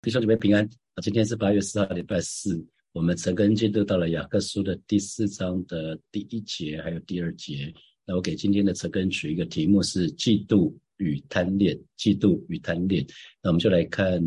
弟兄姊妹平安啊！今天是八月四号，礼拜四。我们陈根进入到了雅各书的第四章的第一节，还有第二节。那我给今天的陈根取一个题目是“嫉妒与贪恋”。嫉妒与贪恋。那我们就来看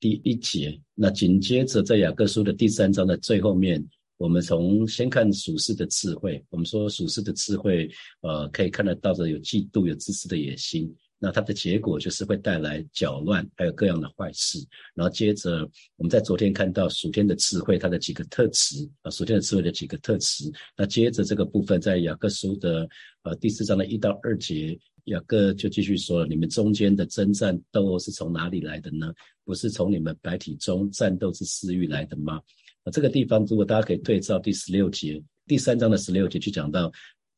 第一节。那紧接着在雅各书的第三章的最后面，我们从先看属世的智慧。我们说属世的智慧，呃，可以看得到的有嫉妒，有自私的野心。那它的结果就是会带来搅乱，还有各样的坏事。然后接着，我们在昨天看到属天的智慧，它的几个特质啊，属天的智慧的几个特质。那接着这个部分，在雅各书的呃第四章的一到二节，雅各就继续说了：你们中间的征战斗殴是从哪里来的呢？不是从你们白体中战斗之私欲来的吗？啊，这个地方如果大家可以对照第十六节，第三章的十六节去讲到。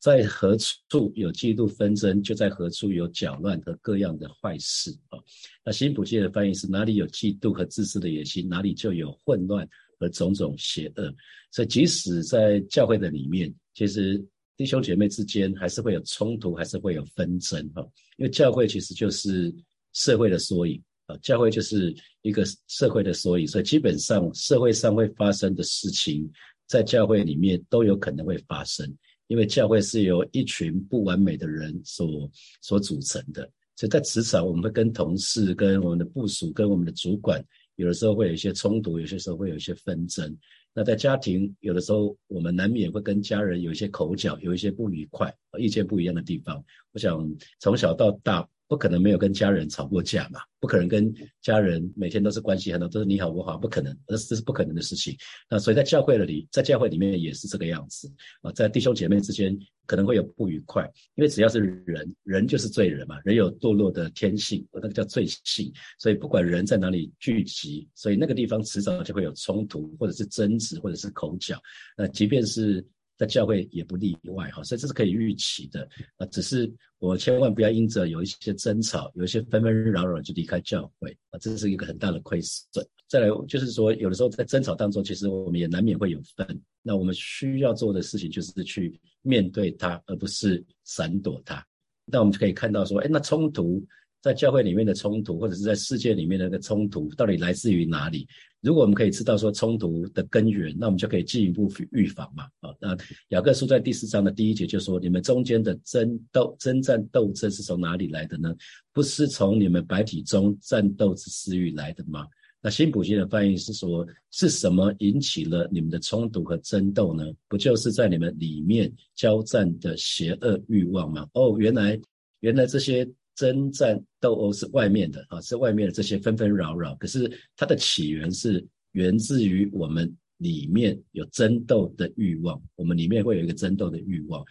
在何处有嫉妒纷争，就在何处有搅乱和各样的坏事啊。那新普界的翻译是：哪里有嫉妒和自私的野心，哪里就有混乱和种种邪恶。所以，即使在教会的里面，其实弟兄姐妹之间还是会有冲突，还是会有纷争哈。因为教会其实就是社会的缩影啊，教会就是一个社会的缩影，所以基本上社会上会发生的事情，在教会里面都有可能会发生。因为教会是由一群不完美的人所所组成的，所以在职场，我们会跟同事、跟我们的部署、跟我们的主管，有的时候会有一些冲突，有些时候会有一些纷争。那在家庭，有的时候我们难免会跟家人有一些口角，有一些不愉快、意见不一样的地方。我想从小到大。不可能没有跟家人吵过架嘛？不可能跟家人每天都是关系很好，都是你好我好，不可能，这这是不可能的事情。那所以在教会里，在教会里面也是这个样子啊，在弟兄姐妹之间可能会有不愉快，因为只要是人，人就是罪人嘛，人有堕落的天性，那个叫罪性。所以不管人在哪里聚集，所以那个地方迟早就会有冲突，或者是争执，或者是口角。那即便是。在教会也不例外哈，所以这是可以预期的啊。只是我千万不要因着有一些争吵、有一些纷纷扰扰就离开教会啊，这是一个很大的亏损。再来就是说，有的时候在争吵当中，其实我们也难免会有分。那我们需要做的事情就是去面对它，而不是闪躲它。那我们就可以看到说，哎，那冲突。在教会里面的冲突，或者是在世界里面的那个冲突，到底来自于哪里？如果我们可以知道说冲突的根源，那我们就可以进一步预防嘛。啊，那雅各书在第四章的第一节就说：你们中间的争斗、征战、斗争是从哪里来的呢？不是从你们白体中战斗之私欲来的吗？那新普京的翻译是说：是什么引起了你们的冲突和争斗呢？不就是在你们里面交战的邪恶欲望吗？哦，原来，原来这些。征战斗殴是外面的啊，是外面的这些纷纷扰扰。可是它的起源是源自于我们里面有争斗的欲望，我们里面会有一个争斗的欲望。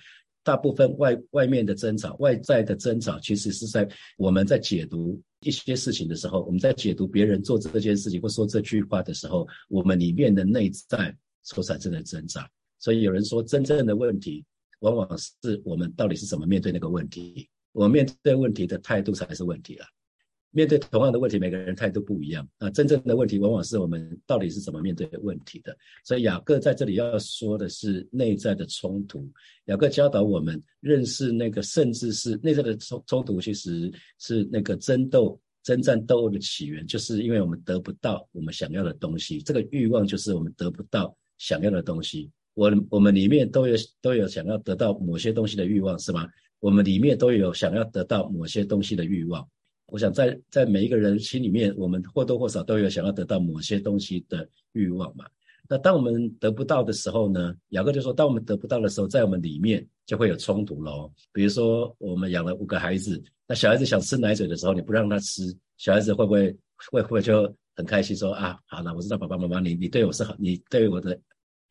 大部分外外面的争吵、外在的争吵，其实是在我们在解读一些事情的时候，我们在解读别人做这件事情或说这句话的时候，我们里面的内在所产生的挣扎。所以有人说，真正的问题往往是我们到底是怎么面对那个问题。我面对问题的态度才是问题了。面对同样的问题，每个人态度不一样。那真正的问题，往往是我们到底是怎么面对问题的。所以雅各在这里要说的是内在的冲突。雅各教导我们认识那个，甚至是内在的冲冲突，其实是那个争斗、征战斗殴的起源，就是因为我们得不到我们想要的东西。这个欲望就是我们得不到想要的东西。我我们里面都有都有想要得到某些东西的欲望，是吗？我们里面都有想要得到某些东西的欲望。我想在在每一个人心里面，我们或多或少都有想要得到某些东西的欲望嘛。那当我们得不到的时候呢？雅各就说，当我们得不到的时候，在我们里面就会有冲突喽。比如说，我们养了五个孩子，那小孩子想吃奶嘴的时候，你不让他吃，小孩子会不会会不会就很开心说啊，好了，我知道爸爸妈妈你你对我是好，你对我的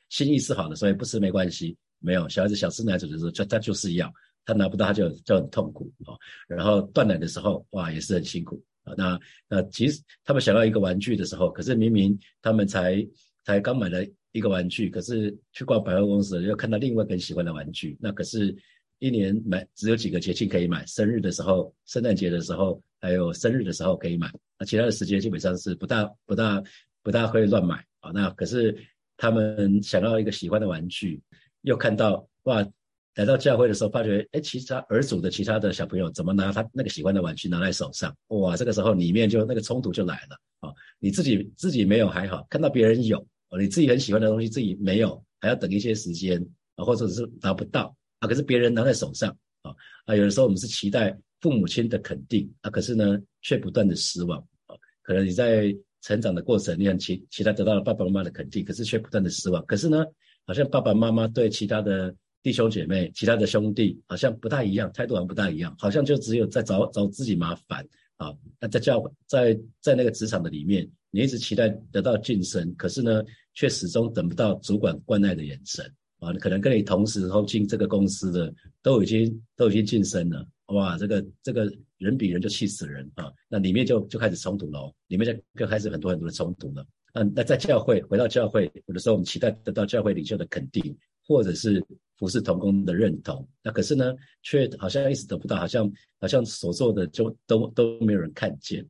心意是好的，所以不吃没关系。没有小孩子想吃奶嘴的时候，就他就是要。他拿不到，他就就很痛苦啊。然后断奶的时候，哇，也是很辛苦啊。那那其实他们想要一个玩具的时候，可是明明他们才才刚买了一个玩具，可是去逛百货公司又看到另外一个喜欢的玩具。那可是一年买只有几个节庆可以买，生日的时候、圣诞节的时候，还有生日的时候可以买。那其他的时间基本上是不大不大不大会乱买啊。那可是他们想要一个喜欢的玩具，又看到哇。来到教会的时候，发觉哎，其他儿组的其他的小朋友怎么拿他那个喜欢的玩具拿在手上？哇，这个时候里面就那个冲突就来了啊！你自己自己没有还好，看到别人有，你自己很喜欢的东西自己没有，还要等一些时间啊，或者是拿不到啊，可是别人拿在手上啊啊，有的时候我们是期待父母亲的肯定啊，可是呢却不断的失望啊，可能你在成长的过程，你很期期待得到了爸爸妈妈的肯定，可是却不断的失望，可是呢，好像爸爸妈妈对其他的。弟兄姐妹，其他的兄弟好像不大一样，态度好像不大一样，好像就只有在找找自己麻烦啊。那在教在在那个职场的里面，你一直期待得到晋升，可是呢，却始终等不到主管关爱的眼神啊。可能跟你同时后进这个公司的都已经都已经晋升了，哇，这个这个人比人就气死人啊。那里面就就开始冲突了，里面就就开始很多很多的冲突了。嗯，那在教会回到教会，有的时候我们期待得到教会领袖的肯定，或者是。不是同工的认同，那可是呢，却好像一直得不到，好像好像所做的就都都没有人看见。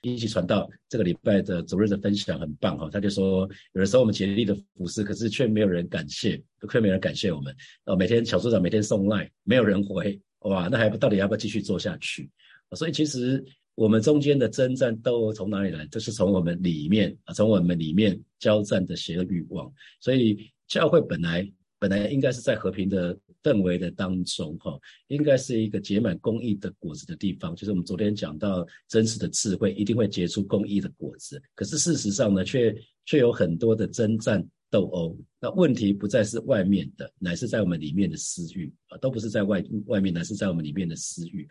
一起传道这个礼拜的主日的分享很棒哈，他就说，有的时候我们竭力的服侍，可是却没有人感谢，却没有人感谢我们。哦，每天小组长每天送赖，没有人回，哇，那还不到底要不要继续做下去？所以其实我们中间的征战都从哪里来？就是从我们里面啊，从我们里面交战的邪恶欲望。所以教会本来。本来应该是在和平的氛围的当中，哈，应该是一个结满公益的果子的地方。就是我们昨天讲到，真实的智慧一定会结出公益的果子。可是事实上呢，却却有很多的征战斗殴。那问题不再是外面的，乃是在我们里面的私欲啊，都不是在外外面，乃是在我们里面的私欲。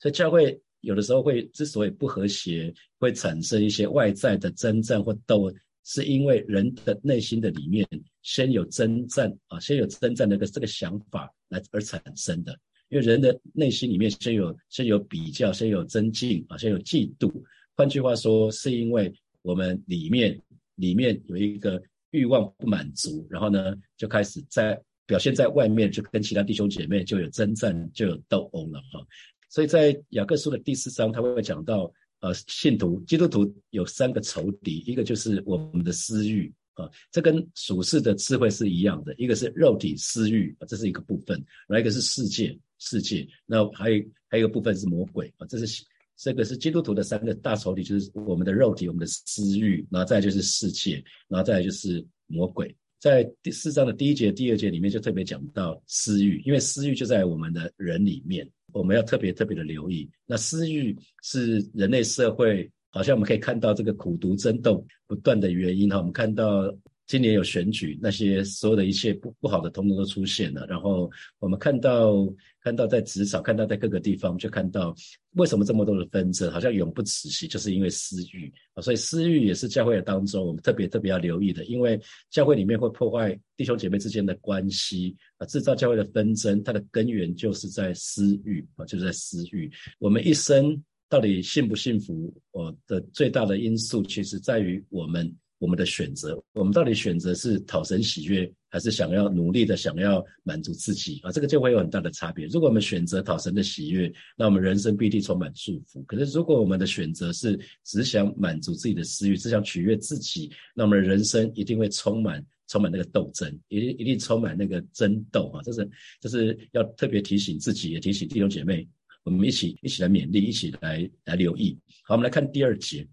所以教会有的时候会之所以不和谐，会产生一些外在的征战或斗。是因为人的内心的里面先有征战啊，先有征战那个这个想法来而产生的。因为人的内心里面先有先有比较，先有增进啊，先有嫉妒。换句话说，是因为我们里面里面有一个欲望不满足，然后呢就开始在表现在外面，就跟其他弟兄姐妹就有征战，就有斗殴了哈。所以在雅各书的第四章，他会讲到。呃，信徒基督徒有三个仇敌，一个就是我们的私欲啊，这跟属世的智慧是一样的，一个是肉体私欲啊，这是一个部分；，然后一个是世界世界，那还有还有一个部分是魔鬼啊，这是这个是基督徒的三个大仇敌，就是我们的肉体、我们的私欲，然后再就是世界，然后再就是魔鬼。在第四章的第一节、第二节里面就特别讲到私欲，因为私欲就在我们的人里面。我们要特别特别的留意，那私欲是人类社会，好像我们可以看到这个苦读争斗不断的原因哈。我们看到今年有选举，那些所有的一切不不好的通通都出现了，然后我们看到。看到在职场，看到在各个地方，就看到为什么这么多的纷争，好像永不止息，就是因为私欲啊。所以私欲也是教会的当中，我们特别特别要留意的，因为教会里面会破坏弟兄姐妹之间的关系啊，制造教会的纷争，它的根源就是在私欲啊，就是在私欲。我们一生到底幸不幸福，我的最大的因素，其实在于我们。我们的选择，我们到底选择是讨神喜悦，还是想要努力的想要满足自己啊？这个就会有很大的差别。如果我们选择讨神的喜悦，那我们人生必定充满祝福。可是如果我们的选择是只想满足自己的私欲，只想取悦自己，那我们人生一定会充满充满那个斗争，一定一定充满那个争斗啊！这是这是要特别提醒自己，也提醒弟兄姐妹，我们一起一起来勉励，一起来来留意。好，我们来看第二节。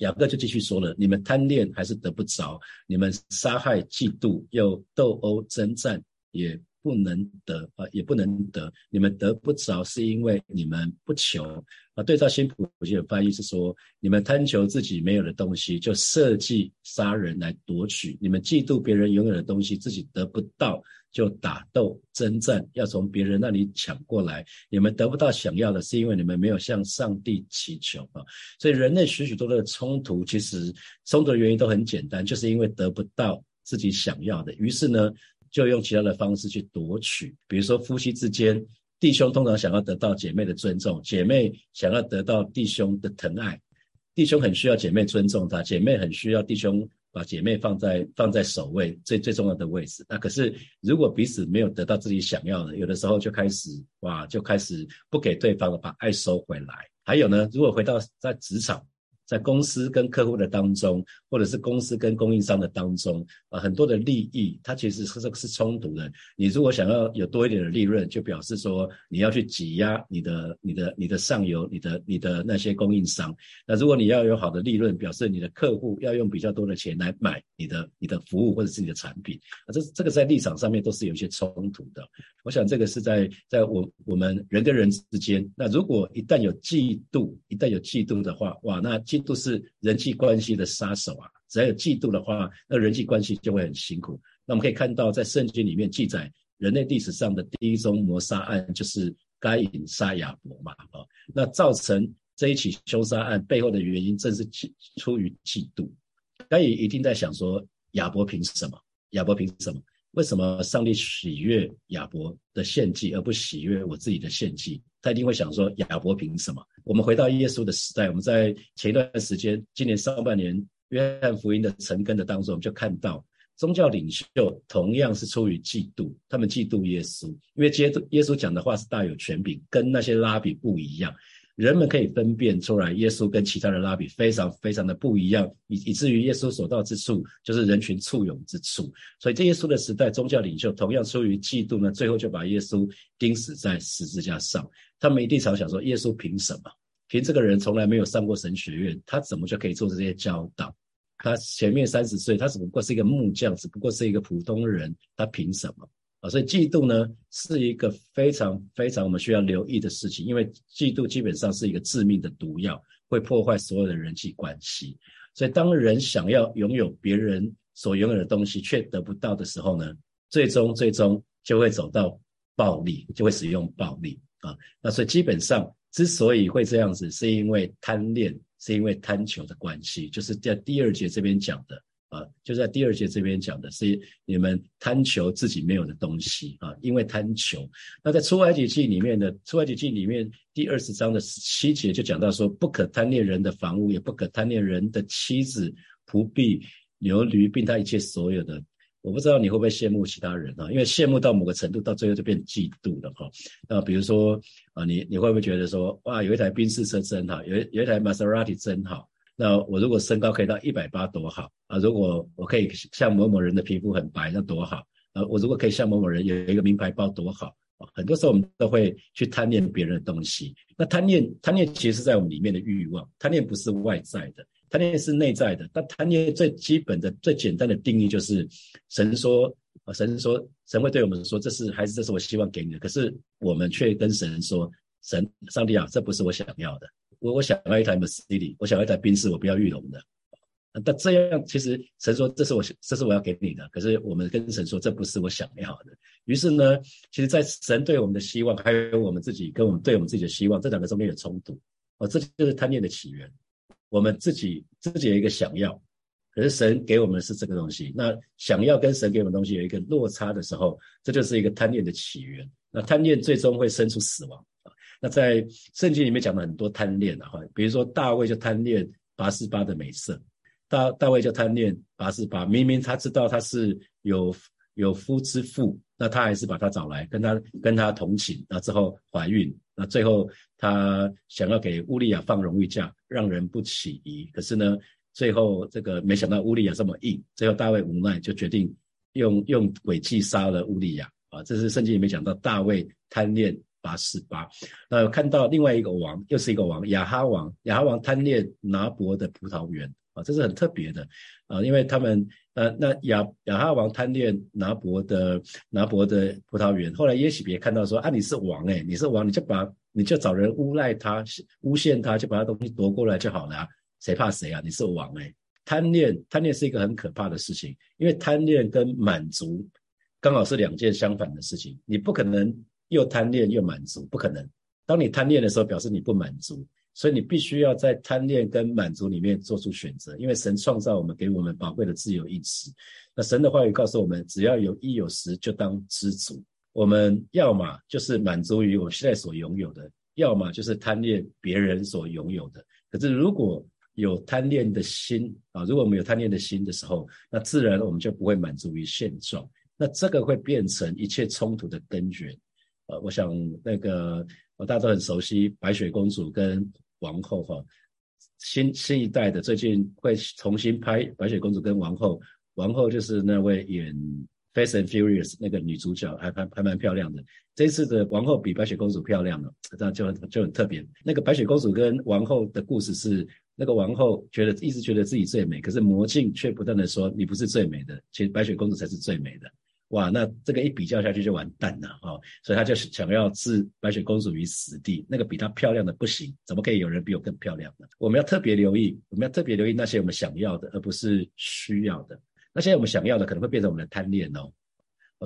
雅各就继续说了：“你们贪恋还是得不着；你们杀害、嫉妒又斗殴、征战，也不能得啊，也不能得。你们得不着，是因为你们不求啊。”对照新普世的翻译是说：“你们贪求自己没有的东西，就设计杀人来夺取；你们嫉妒别人拥有的东西，自己得不到。”就打斗征战，要从别人那里抢过来。你们得不到想要的，是因为你们没有向上帝祈求啊。所以人类许许多多的冲突，其实冲突的原因都很简单，就是因为得不到自己想要的，于是呢，就用其他的方式去夺取。比如说夫妻之间，弟兄通常想要得到姐妹的尊重，姐妹想要得到弟兄的疼爱，弟兄很需要姐妹尊重他，姐妹很需要弟兄。把姐妹放在放在首位最最重要的位置。那可是如果彼此没有得到自己想要的，有的时候就开始哇，就开始不给对方了，把爱收回来。还有呢，如果回到在职场，在公司跟客户的当中，或者是公司跟供应商的当中，啊，很多的利益，它其实是是冲突的。你如果想要有多一点的利润，就表示说你要去挤压你的、你的、你的上游、你的、你的那些供应商。那如果你要有好的利润，表示你的客户要用比较多的钱来买你的、你的服务或者是你的产品。啊，这这个在立场上面都是有一些冲突的。我想这个是在在我我们人跟人之间，那如果一旦有嫉妒，一旦有嫉妒的话，哇，那都是人际关系的杀手啊！只要有嫉妒的话，那人际关系就会很辛苦。那我们可以看到，在圣经里面记载，人类历史上的第一宗谋杀案就是该隐杀亚伯嘛，啊，那造成这一起凶杀案背后的原因，正是出于嫉妒。该隐一定在想说，亚伯凭什么？亚伯凭什么？为什么上帝喜悦亚伯的献祭，而不喜悦我自己的献祭？他一定会想说：亚伯凭什么？我们回到耶稣的时代，我们在前一段时间，今年上半年约翰福音的成根的当中，我们就看到宗教领袖同样是出于嫉妒，他们嫉妒耶稣，因为耶稣耶稣讲的话是大有权柄，跟那些拉比不一样。人们可以分辨出来，耶稣跟其他的拉比非常非常的不一样，以以至于耶稣所到之处就是人群簇拥之处。所以，这耶稣的时代，宗教领袖同样出于嫉妒呢，最后就把耶稣钉死在十字架上。他们一定常想说：耶稣凭什么？凭这个人从来没有上过神学院，他怎么就可以做这些教导？他前面三十岁，他只不过是一个木匠，只不过是一个普通人，他凭什么？啊，所以嫉妒呢是一个非常非常我们需要留意的事情，因为嫉妒基本上是一个致命的毒药，会破坏所有的人际关系。所以当人想要拥有别人所拥有的东西却得不到的时候呢，最终最终就会走到暴力，就会使用暴力啊。那所以基本上之所以会这样子，是因为贪恋，是因为贪求的关系，就是在第二节这边讲的。啊，就在第二节这边讲的是你们贪求自己没有的东西啊，因为贪求。那在出埃及记里面的出埃及记里面第二十章的十七节就讲到说，不可贪恋人的房屋，也不可贪恋人的妻子、仆婢、牛驴，并他一切所有的。我不知道你会不会羡慕其他人啊？因为羡慕到某个程度，到最后就变嫉妒了哈。那比如说啊，你你会不会觉得说，哇，有一台宾士车真好，有有一台玛莎拉蒂真好？那我如果身高可以到一百八多好啊！如果我可以像某某人的皮肤很白，那多好啊！我如果可以像某某人有一个名牌包多好啊！很多时候我们都会去贪恋别人的东西。那贪恋贪恋其实是在我们里面的欲望，贪恋不是外在的，贪恋是内在的。但贪恋最基本的、最简单的定义就是神说啊，神说神会对我们说，这是还是这是我希望给你的。可是我们却跟神说，神上帝啊，这不是我想要的。我我想要一台 Mercedes，我想要一台宾士，我不要玉龙的。但这样其实神说这是我这是我要给你的，可是我们跟神说这不是我想要的。于是呢，其实，在神对我们的希望，还有我们自己跟我们对我们自己的希望，这两个中间有冲突。哦，这就是贪念的起源。我们自己自己有一个想要，可是神给我们的是这个东西。那想要跟神给我们东西有一个落差的时候，这就是一个贪念的起源。那贪念最终会生出死亡。那在圣经里面讲了很多贪恋啊，哈，比如说大卫就贪恋拔示巴的美色，大大卫就贪恋拔示巴，明明他知道他是有有夫之妇，那他还是把他找来跟他跟他同寝，那之后怀孕，那最后他想要给乌利亚放荣誉假，让人不起疑，可是呢，最后这个没想到乌利亚这么硬，最后大卫无奈就决定用用诡计杀了乌利亚啊，这是圣经里面讲到大卫贪恋。八四八，那有看到另外一个王，又是一个王，亚哈王。亚哈王贪恋拿伯的葡萄园啊，这是很特别的啊，因为他们呃，那亚亚哈王贪恋拿伯的拿伯的葡萄园。后来耶喜别看到说啊，你是王哎，你是王，你就把你就找人诬赖他，诬陷他，就把他东西夺过来就好了，谁怕谁啊？你是王哎，贪恋贪恋是一个很可怕的事情，因为贪恋跟满足刚好是两件相反的事情，你不可能。又贪恋又满足，不可能。当你贪恋的时候，表示你不满足，所以你必须要在贪恋跟满足里面做出选择。因为神创造我们，给我们宝贵的自由意志。那神的话语告诉我们，只要有一有十，就当知足。我们要么就是满足于我现在所拥有的，要么就是贪恋别人所拥有的。可是如果有贪恋的心啊，如果我们有贪恋的心的时候，那自然我们就不会满足于现状。那这个会变成一切冲突的根源。呃，我想那个，大家都很熟悉白雪公主跟王后哈，新新一代的最近会重新拍《白雪公主》跟王后，王后就是那位演《Fast and Furious》那个女主角，还还还蛮漂亮的。这次的王后比白雪公主漂亮了，这样就很就很特别。那个白雪公主跟王后的故事是，那个王后觉得一直觉得自己最美，可是魔镜却不断的说你不是最美的，其实白雪公主才是最美的。哇，那这个一比较下去就完蛋了哦！所以他就是想要置白雪公主于死地。那个比她漂亮的不行，怎么可以有人比我更漂亮呢？我们要特别留意，我们要特别留意那些我们想要的，而不是需要的。那些我们想要的，可能会变成我们的贪恋哦。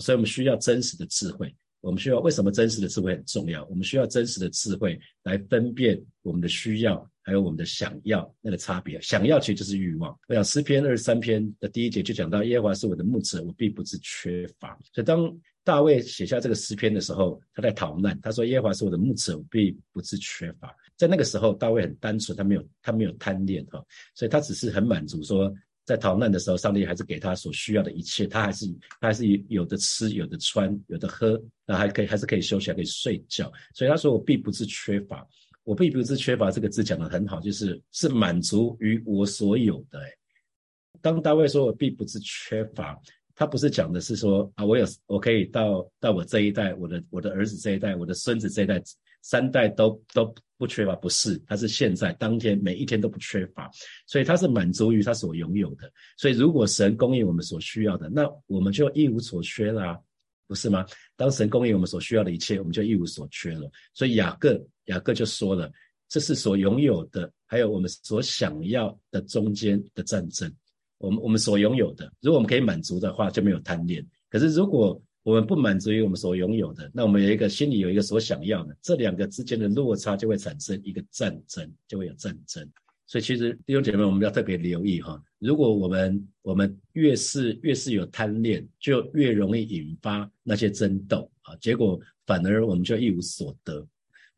所以我们需要真实的智慧。我们需要为什么真实的智慧很重要？我们需要真实的智慧来分辨我们的需要。还有我们的想要那个差别，想要其实就是欲望。我想诗篇二十三篇的第一节就讲到耶和华是我的牧者，我并不是缺乏。所以当大卫写下这个诗篇的时候，他在逃难，他说耶和华是我的牧者，我并不是缺乏。在那个时候，大卫很单纯，他没有他没有贪恋哈，所以他只是很满足，说在逃难的时候，上帝还是给他所需要的一切，他还是他还是有的吃，有的穿，有的喝，那还可以还是可以休息，还可以睡觉。所以他说我并不是缺乏。我并不是缺乏这个字讲的很好，就是是满足于我所有的。哎，当大卫说我并不是缺乏，他不是讲的是说啊，我有我可以到到我这一代，我的我的儿子这一代，我的孙子这一代，三代都都不缺乏，不是，他是现在当天每一天都不缺乏，所以他是满足于他所拥有的。所以如果神供应我们所需要的，那我们就一无所缺啦。不是吗？当神供应我们所需要的一切，我们就一无所缺了。所以雅各雅各就说了，这是所拥有的，还有我们所想要的中间的战争。我们我们所拥有的，如果我们可以满足的话，就没有贪恋。可是如果我们不满足于我们所拥有的，那我们有一个心里有一个所想要的，这两个之间的落差就会产生一个战争，就会有战争。所以其实弟兄姐妹，我们要特别留意哈。如果我们我们越是越是有贪恋，就越容易引发那些争斗啊。结果反而我们就一无所得。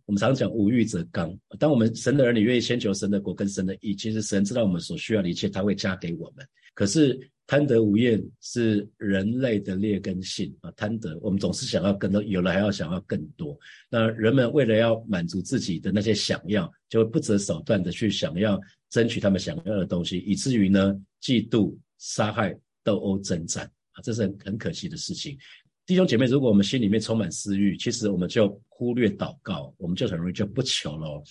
我们常讲无欲则刚。当我们神的儿女愿意先求神的国跟神的义，其实神知道我们所需要的一切，他会加给我们。可是贪得无厌是人类的劣根性啊！贪得，我们总是想要更多，有了还要想要更多。那人们为了要满足自己的那些想要，就会不择手段的去想要争取他们想要的东西，以至于呢，嫉妒、杀害、斗殴、征战啊，这是很很可惜的事情。弟兄姐妹，如果我们心里面充满私欲，其实我们就忽略祷告，我们就很容易就不求了。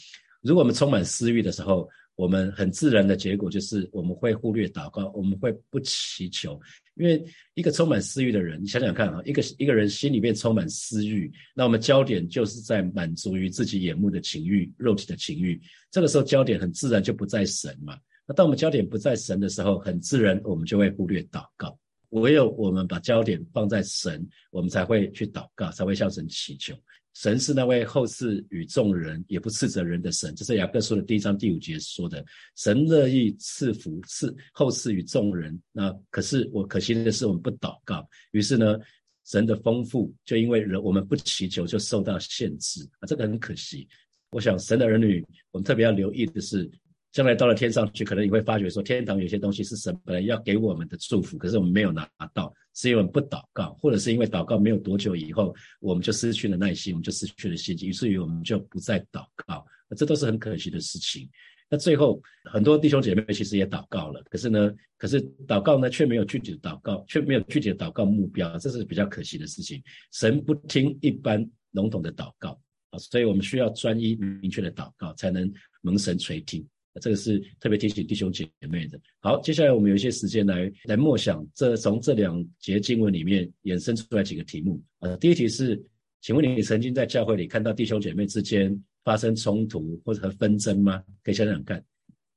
如果我们充满私欲的时候，我们很自然的结果就是我们会忽略祷告，我们会不祈求，因为一个充满私欲的人，你想想看啊，一个一个人心里面充满私欲，那我们焦点就是在满足于自己眼目的情欲、肉体的情欲，这个时候焦点很自然就不在神嘛。那当我们焦点不在神的时候，很自然我们就会忽略祷告。唯有我们把焦点放在神，我们才会去祷告，才会向神祈求。神是那位后世与众人，也不斥责人的神。这是雅各书的第一章第五节说的。神乐意赐福赐后世与众人，那可是我可惜的是，我们不祷告。于是呢，神的丰富就因为人我们不祈求，就受到限制啊，这个很可惜。我想神的儿女，我们特别要留意的是。将来到了天上去，可能你会发觉说，天堂有些东西是神本来要给我们的祝福，可是我们没有拿到，是因为我们不祷告，或者是因为祷告没有多久以后，我们就失去了耐心，我们就失去了信心，于是于我们就不再祷告，这都是很可惜的事情。那最后很多弟兄姐妹其实也祷告了，可是呢，可是祷告呢却没有具体的祷告，却没有具体的祷告目标，这是比较可惜的事情。神不听一般笼统的祷告啊，所以我们需要专一明确的祷告，才能蒙神垂听。这个是特别提醒弟兄姐妹的。好，接下来我们有一些时间来来默想，这从这两节经文里面衍生出来几个题目。呃，第一题是，请问你曾经在教会里看到弟兄姐妹之间发生冲突或者纷争吗？可以想想看，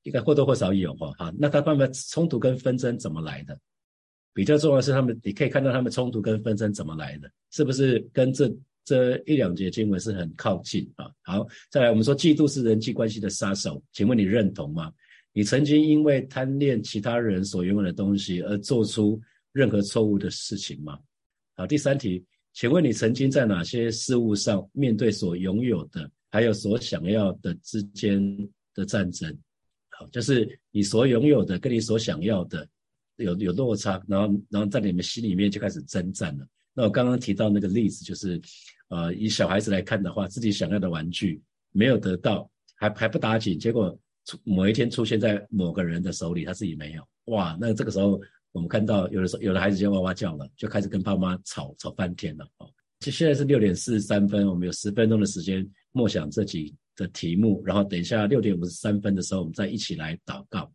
应该或多或少有哈。那他们冲突跟纷争怎么来的？比较重要的是他们，你可以看到他们冲突跟纷争怎么来的，是不是跟这？这一两节经文是很靠近啊。好，再来，我们说嫉妒是人际关系的杀手，请问你认同吗？你曾经因为贪恋其他人所拥有的东西而做出任何错误的事情吗？好，第三题，请问你曾经在哪些事物上面对所拥有的还有所想要的之间的战争？好，就是你所拥有的跟你所想要的有有落差，然后然后在你们心里面就开始征战了。那我刚刚提到那个例子就是。呃，以小孩子来看的话，自己想要的玩具没有得到，还还不打紧，结果出某一天出现在某个人的手里，他自己没有。哇，那这个时候我们看到有的时候有的孩子就哇哇叫了，就开始跟爸妈吵吵翻天了。哦，就现在是六点四十三分，我们有十分钟的时间默想这几的题目，然后等一下六点五十三分的时候，我们再一起来祷告。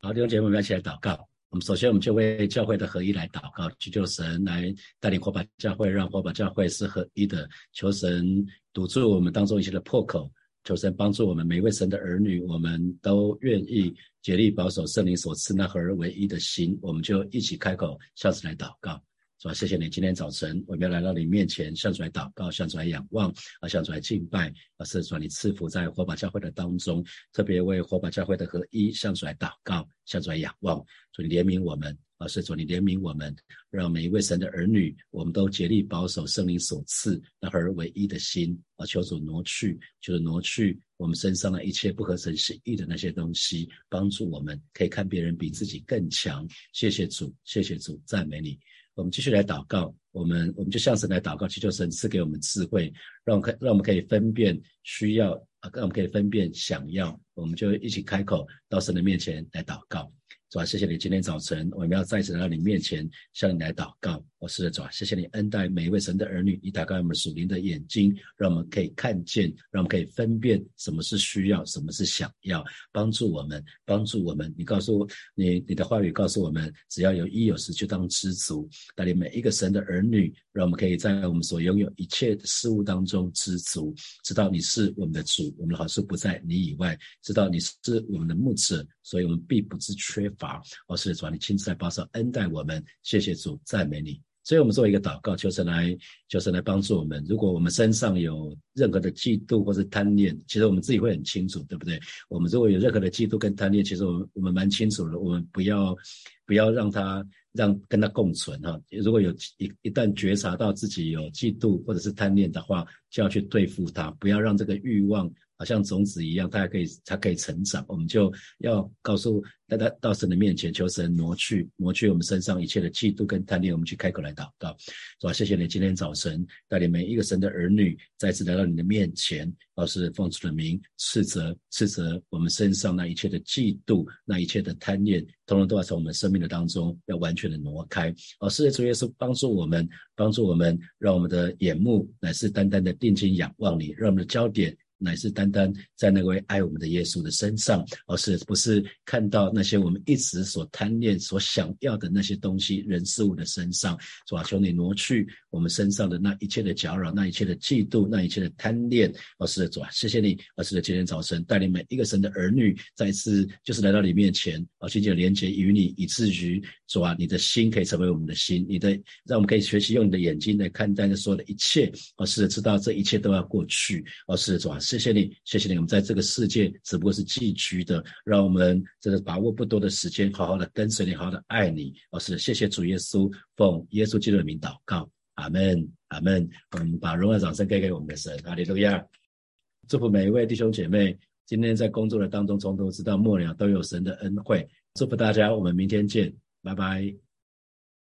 好，弟兄姐妹，我们一起来祷告。我们首先，我们就为教会的合一来祷告，祈求神来带领火把教会，让火把教会是合一的。求神堵住我们当中一些的破口，求神帮助我们每一位神的儿女，我们都愿意竭力保守圣灵所赐那合而为一的心。我们就一起开口，下次来祷告。是吧？谢谢你，今天早晨我们要来到你面前，向主来祷告，向主来仰望，啊，向主来敬拜，啊，是主你赐福在火把教会的当中，特别为火把教会的合一，向主来祷告，向主来仰望，主你怜悯我们，啊，是主你怜悯我们，让每一位神的儿女，我们都竭力保守圣灵所赐那合而为一的心，啊，求主挪去，求主挪去我们身上的一切不合神心意的那些东西，帮助我们可以看别人比自己更强。谢谢主，谢谢主，赞美你。我们继续来祷告，我们我们就向神来祷告，祈求神赐给我们智慧，让我们可让我们可以分辨需要啊，让我们可以分辨想要，我们就一起开口到神的面前来祷告。主啊，谢谢你今天早晨，我们要再次来到你面前，向你来祷告。我是主啊，谢谢你恩待每一位神的儿女，你打开我们属灵的眼睛，让我们可以看见，让我们可以分辨什么是需要，什么是想要，帮助我们，帮助我们。你告诉我你，你的话语告诉我们，只要有一有十，就当知足。带领每一个神的儿女，让我们可以在我们所拥有一切的事物当中知足，知道你是我们的主，我们的好处不在你以外，知道你是我们的牧者，所以我们必不致缺乏法，哦，是主，你亲自来保守恩待我们，谢谢主，赞美你。所以，我们做一个祷告，求神来，求神来帮助我们。如果我们身上有任何的嫉妒或是贪念，其实我们自己会很清楚，对不对？我们如果有任何的嫉妒跟贪念，其实我们我们蛮清楚的。我们不要不要让他让跟他共存哈。如果有一一旦觉察到自己有嫉妒或者是贪念的话，就要去对付他，不要让这个欲望。好像种子一样，它可以，它可以成长。我们就要告诉大家，到神的面前求神挪去，挪去我们身上一切的嫉妒跟贪念。我们去开口来祷告，是吧？谢谢你今天早晨带领每一个神的儿女再次来到你的面前，老师奉主的名斥责，斥责我们身上那一切的嫉妒，那一切的贪念，统统都要从我们生命的当中要完全的挪开。哦，是的，主耶稣帮助我们，帮助我们，让我们的眼目乃是单单的定睛仰望你，让我们的焦点。乃是单单在那位爱我们的耶稣的身上，而是不是看到那些我们一直所贪恋、所想要的那些东西、人事物的身上，是吧？求你挪去我们身上的那一切的搅扰、那一切的嫉妒、那一切的贪恋。而是的主啊，谢谢你，而是的今天早晨带领每一个神的儿女再次就是来到你面前，而紧紧的连接于你，以至于主啊，你的心可以成为我们的心，你的让我们可以学习用你的眼睛来看待这所有的一切，而是知道这一切都要过去。而是的主啊。谢谢你，谢谢你。我们在这个世界只不过是寄居的，让我们这个把握不多的时间，好好的跟随你，好好的爱你。哦，是谢谢主耶稣，奉耶稣基督的名祷告，阿门，阿门。我们把荣耀掌声给给我们的神，哈利路亚。祝福每一位弟兄姐妹，今天在工作的当中，从头直到末了都有神的恩惠。祝福大家，我们明天见，拜拜。